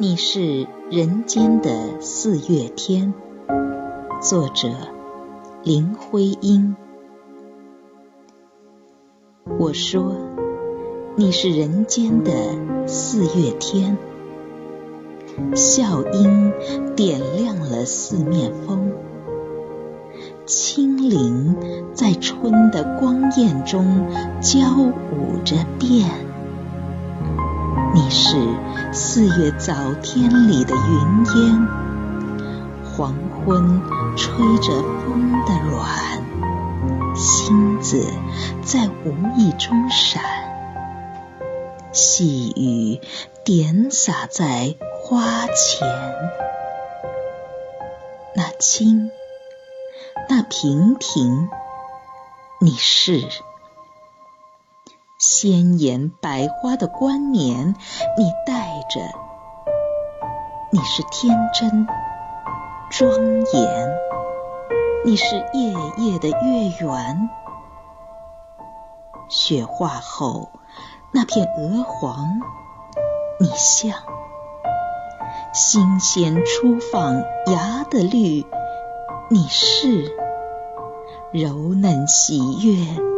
你是人间的四月天，作者林徽因。我说你是人间的四月天，笑音点亮了四面风，轻灵在春的光艳中交舞着变。你是四月早天里的云烟，黄昏吹着风的软，星子在无意中闪，细雨点洒在花前，那清，那平平，你是。鲜艳百花的冠冕，你戴着；你是天真庄严，你是夜夜的月圆。雪化后那片鹅黄，你像新鲜初放芽的绿，你是柔嫩喜悦。